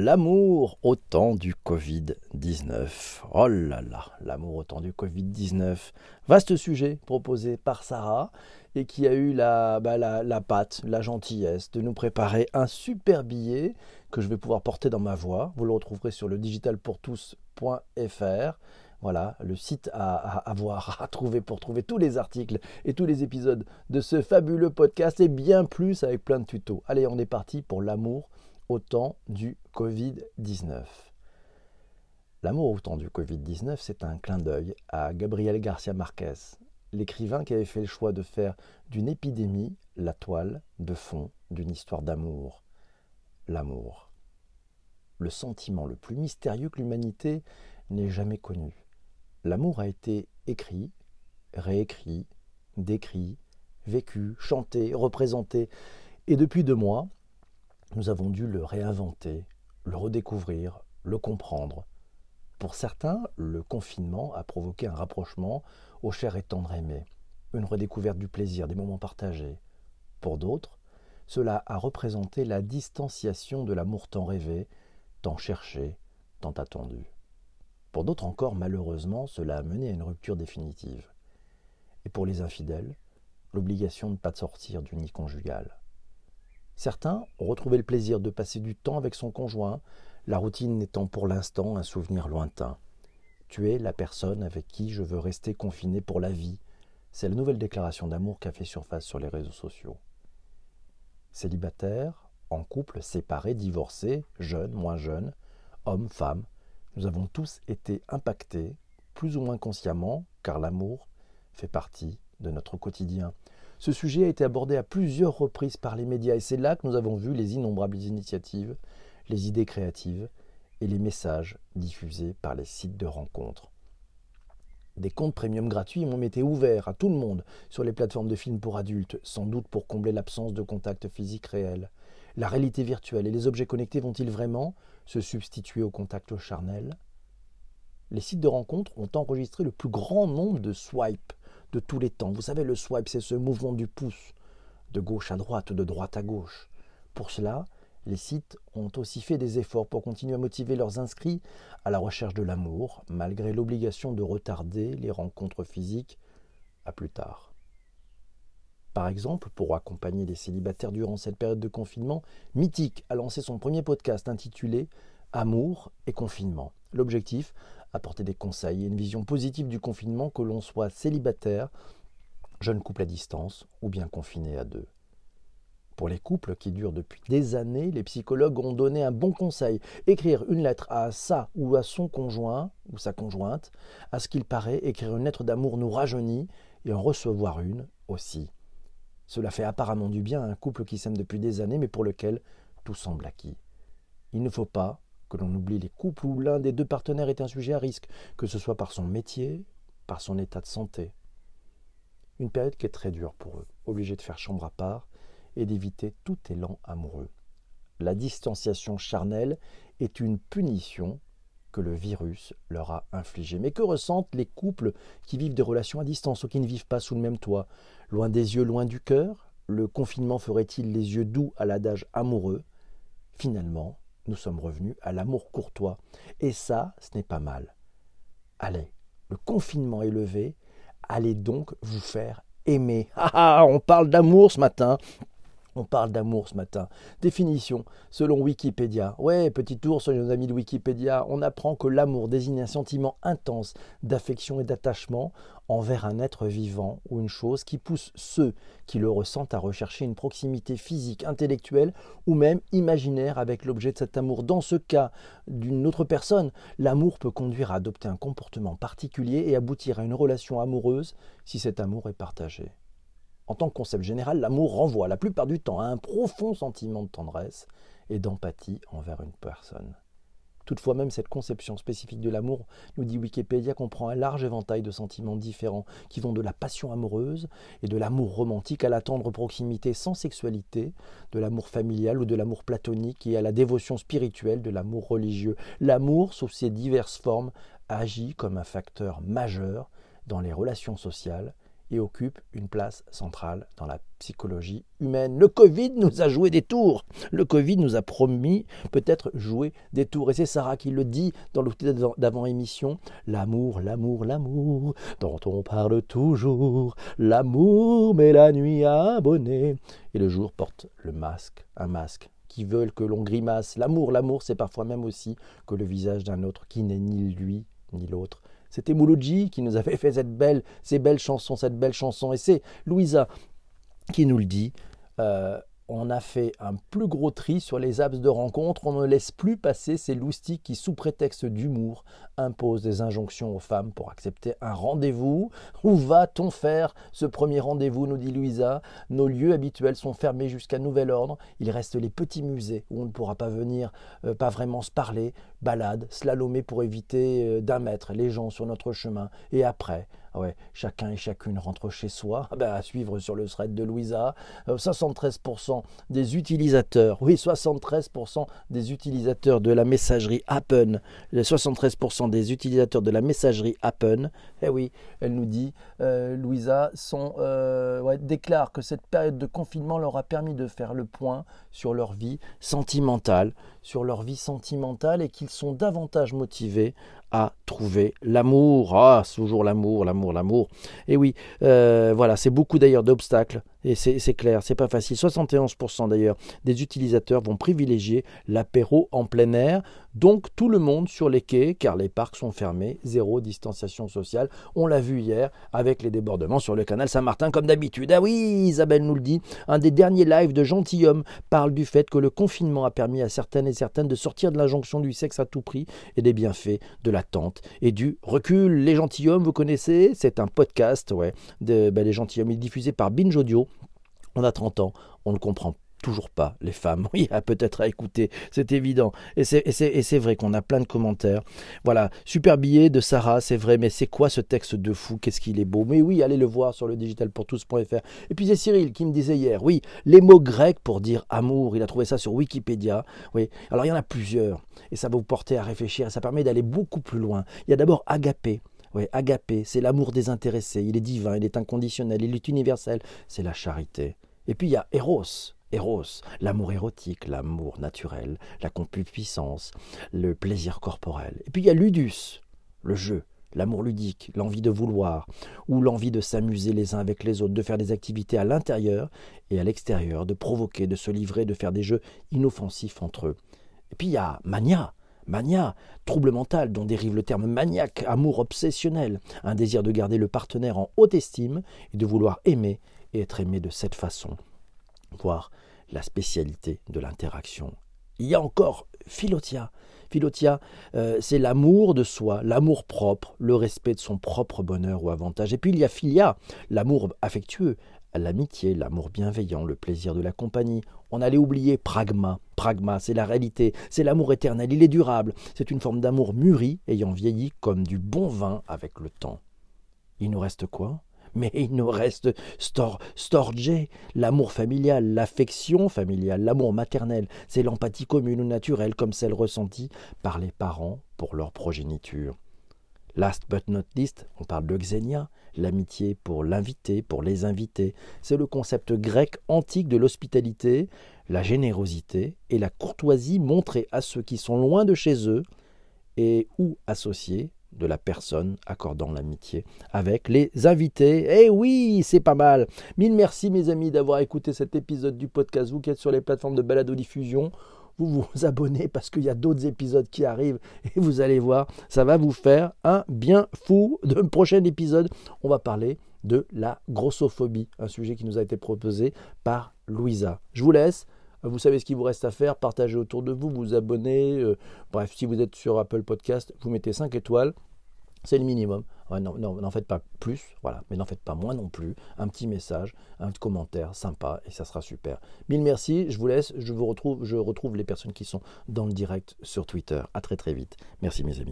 L'amour au temps du Covid-19. Oh là là, l'amour au temps du Covid-19. Vaste sujet proposé par Sarah et qui a eu la, bah, la, la patte, la gentillesse de nous préparer un super billet que je vais pouvoir porter dans ma voix. Vous le retrouverez sur le digitalpourtous.fr. Voilà, le site à, à, voir, à trouver pour trouver tous les articles et tous les épisodes de ce fabuleux podcast et bien plus avec plein de tutos. Allez, on est parti pour l'amour au temps du Covid-19. L'amour au temps du Covid-19, c'est un clin d'œil à Gabriel Garcia Marquez, l'écrivain qui avait fait le choix de faire d'une épidémie la toile de fond d'une histoire d'amour. L'amour. Le sentiment le plus mystérieux que l'humanité n'ait jamais connu. L'amour a été écrit, réécrit, décrit, vécu, chanté, représenté. Et depuis deux mois, nous avons dû le réinventer, le redécouvrir, le comprendre. Pour certains, le confinement a provoqué un rapprochement au cher et tendre aimé, une redécouverte du plaisir, des moments partagés. Pour d'autres, cela a représenté la distanciation de l'amour tant rêvé, tant cherché, tant attendu. Pour d'autres encore, malheureusement, cela a mené à une rupture définitive. Et pour les infidèles, l'obligation de ne pas sortir du nid conjugal. Certains ont retrouvé le plaisir de passer du temps avec son conjoint, la routine n'étant pour l'instant un souvenir lointain. Tu es la personne avec qui je veux rester confiné pour la vie. C'est la nouvelle déclaration d'amour qui a fait surface sur les réseaux sociaux. Célibataires, en couple, séparés, divorcés, jeunes, moins jeunes, hommes, femmes, nous avons tous été impactés, plus ou moins consciemment, car l'amour fait partie de notre quotidien. Ce sujet a été abordé à plusieurs reprises par les médias et c'est là que nous avons vu les innombrables initiatives, les idées créatives et les messages diffusés par les sites de rencontres. Des comptes premium gratuits ont été ouverts à tout le monde sur les plateformes de films pour adultes, sans doute pour combler l'absence de contact physique réel. La réalité virtuelle et les objets connectés vont-ils vraiment se substituer au contact charnel? Les sites de rencontres ont enregistré le plus grand nombre de swipes de tous les temps. Vous savez, le swipe, c'est ce mouvement du pouce, de gauche à droite, de droite à gauche. Pour cela, les sites ont aussi fait des efforts pour continuer à motiver leurs inscrits à la recherche de l'amour, malgré l'obligation de retarder les rencontres physiques à plus tard. Par exemple, pour accompagner les célibataires durant cette période de confinement, Mythique a lancé son premier podcast intitulé Amour et confinement. L'objectif, apporter des conseils et une vision positive du confinement, que l'on soit célibataire, jeune couple à distance ou bien confiné à deux. Pour les couples qui durent depuis des années, les psychologues ont donné un bon conseil. Écrire une lettre à sa ou à son conjoint ou sa conjointe, à ce qu'il paraît, écrire une lettre d'amour nous rajeunit et en recevoir une aussi. Cela fait apparemment du bien à un couple qui s'aime depuis des années mais pour lequel tout semble acquis. Il ne faut pas que l'on oublie les couples où l'un des deux partenaires est un sujet à risque, que ce soit par son métier, par son état de santé. Une période qui est très dure pour eux, obligés de faire chambre à part et d'éviter tout élan amoureux. La distanciation charnelle est une punition que le virus leur a infligée. Mais que ressentent les couples qui vivent des relations à distance ou qui ne vivent pas sous le même toit? Loin des yeux, loin du cœur? Le confinement ferait-il les yeux doux à l'adage amoureux? Finalement, nous sommes revenus à l'amour courtois. Et ça, ce n'est pas mal. Allez, le confinement est levé, allez donc vous faire aimer. Ah, ah on parle d'amour ce matin. On parle d'amour ce matin. Définition, selon Wikipédia. Ouais, petit tour sur nos amis de Wikipédia. On apprend que l'amour désigne un sentiment intense d'affection et d'attachement envers un être vivant ou une chose qui pousse ceux qui le ressentent à rechercher une proximité physique, intellectuelle ou même imaginaire avec l'objet de cet amour. Dans ce cas d'une autre personne, l'amour peut conduire à adopter un comportement particulier et aboutir à une relation amoureuse si cet amour est partagé. En tant que concept général, l'amour renvoie la plupart du temps à un profond sentiment de tendresse et d'empathie envers une personne. Toutefois, même cette conception spécifique de l'amour, nous dit Wikipédia, comprend un large éventail de sentiments différents qui vont de la passion amoureuse et de l'amour romantique à la tendre proximité sans sexualité, de l'amour familial ou de l'amour platonique et à la dévotion spirituelle de l'amour religieux. L'amour, sous ses diverses formes, agit comme un facteur majeur dans les relations sociales et occupe une place centrale dans la psychologie humaine. Le Covid nous a joué des tours. Le Covid nous a promis peut-être jouer des tours. Et c'est Sarah qui le dit dans l'outil d'avant-émission. L'amour, l'amour, l'amour, dont on parle toujours. L'amour met la nuit abonnée. Et le jour porte le masque, un masque qui veulent que l'on grimace. L'amour, l'amour, c'est parfois même aussi que le visage d'un autre qui n'est ni lui ni l'autre. C'était Mouloudji qui nous avait fait cette belle, ces belles chansons, cette belle chanson. Et c'est Louisa qui nous le dit. Euh, on a fait un plus gros tri sur les apps de rencontre. On ne laisse plus passer ces loustiques qui, sous prétexte d'humour, imposent des injonctions aux femmes pour accepter un rendez-vous. Où va-t-on faire ce premier rendez-vous nous dit Louisa. Nos lieux habituels sont fermés jusqu'à nouvel ordre. Il reste les petits musées où on ne pourra pas venir, euh, pas vraiment se parler, balade, slalomer pour éviter euh, d'un les gens sur notre chemin. Et après, ah ouais, chacun et chacune rentre chez soi. Ah ben, à suivre sur le thread de Louisa. 73% euh, des utilisateurs, oui, 73% des utilisateurs de la messagerie Appen, 73% des utilisateurs de la messagerie Appen, eh oui, elle nous dit, euh, Louisa, euh, ouais, déclarent que cette période de confinement leur a permis de faire le point sur leur vie sentimentale, sur leur vie sentimentale et qu'ils sont davantage motivés à trouver l'amour. Ah, toujours l'amour, l'amour, l'amour. Et oui, euh, voilà, c'est beaucoup d'ailleurs d'obstacles et c'est clair, c'est pas facile. 71% d'ailleurs des utilisateurs vont privilégier l'apéro en plein air. Donc tout le monde sur les quais, car les parcs sont fermés, zéro distanciation sociale. On l'a vu hier avec les débordements sur le canal Saint-Martin comme d'habitude. Ah oui, Isabelle nous le dit, un des derniers lives de Gentilhomme parle du fait que le confinement a permis à certaines et certaines de sortir de l'injonction du sexe à tout prix et des bienfaits de l'attente et du recul. Les Gentilhommes, vous connaissez, c'est un podcast, ouais, de, ben, les Gentilhommes, il est diffusé par Binge Audio. On a 30 ans, on ne comprend toujours pas les femmes. Oui, peut-être à écouter, c'est évident. Et c'est vrai qu'on a plein de commentaires. Voilà, super billet de Sarah, c'est vrai, mais c'est quoi ce texte de fou? Qu'est-ce qu'il est beau? Mais oui, allez le voir sur le digitalpourtous.fr. Et puis c'est Cyril qui me disait hier, oui, les mots grecs pour dire amour, il a trouvé ça sur Wikipédia. Oui, alors il y en a plusieurs, et ça va vous porter à réfléchir, ça permet d'aller beaucoup plus loin. Il y a d'abord agapé. Oui, agapé, c'est l'amour désintéressé, il est divin, il est inconditionnel, il est universel, c'est la charité. Et puis il y a Eros, Eros, l'amour érotique, l'amour naturel, la concupiscence, le plaisir corporel. Et puis il y a Ludus, le jeu, l'amour ludique, l'envie de vouloir, ou l'envie de s'amuser les uns avec les autres, de faire des activités à l'intérieur et à l'extérieur, de provoquer, de se livrer, de faire des jeux inoffensifs entre eux. Et puis il y a Mania, Mania, trouble mental dont dérive le terme maniaque, amour obsessionnel, un désir de garder le partenaire en haute estime et de vouloir aimer et être aimé de cette façon, voire la spécialité de l'interaction. Il y a encore Philotia. Philotia, euh, c'est l'amour de soi, l'amour propre, le respect de son propre bonheur ou avantage. Et puis il y a Philia, l'amour affectueux, l'amitié, l'amour bienveillant, le plaisir de la compagnie. On allait oublier pragma. Pragma, c'est la réalité, c'est l'amour éternel, il est durable. C'est une forme d'amour mûri, ayant vieilli comme du bon vin avec le temps. Il nous reste quoi? Mais il nous reste stor, l'amour familial, l'affection familiale, l'amour maternel. C'est l'empathie commune ou naturelle comme celle ressentie par les parents pour leur progéniture. Last but not least, on parle de xénia, l'amitié pour l'invité, pour les invités. C'est le concept grec antique de l'hospitalité, la générosité et la courtoisie montrée à ceux qui sont loin de chez eux et ou associés de la personne accordant l'amitié avec les invités. Eh oui, c'est pas mal. Mille merci mes amis d'avoir écouté cet épisode du podcast. Vous qui êtes sur les plateformes de balado-diffusion, vous vous abonnez parce qu'il y a d'autres épisodes qui arrivent et vous allez voir, ça va vous faire un bien fou. De prochain épisode, on va parler de la grossophobie, un sujet qui nous a été proposé par Louisa. Je vous laisse. Vous savez ce qu'il vous reste à faire, partagez autour de vous, vous abonnez. Euh, bref, si vous êtes sur Apple Podcast, vous mettez 5 étoiles. C'est le minimum. non, n'en faites pas plus, voilà, mais n'en faites pas moins non plus. Un petit message, un commentaire sympa et ça sera super. Mille merci, je vous laisse, je vous retrouve, je retrouve les personnes qui sont dans le direct sur Twitter. À très très vite. Merci mes amis.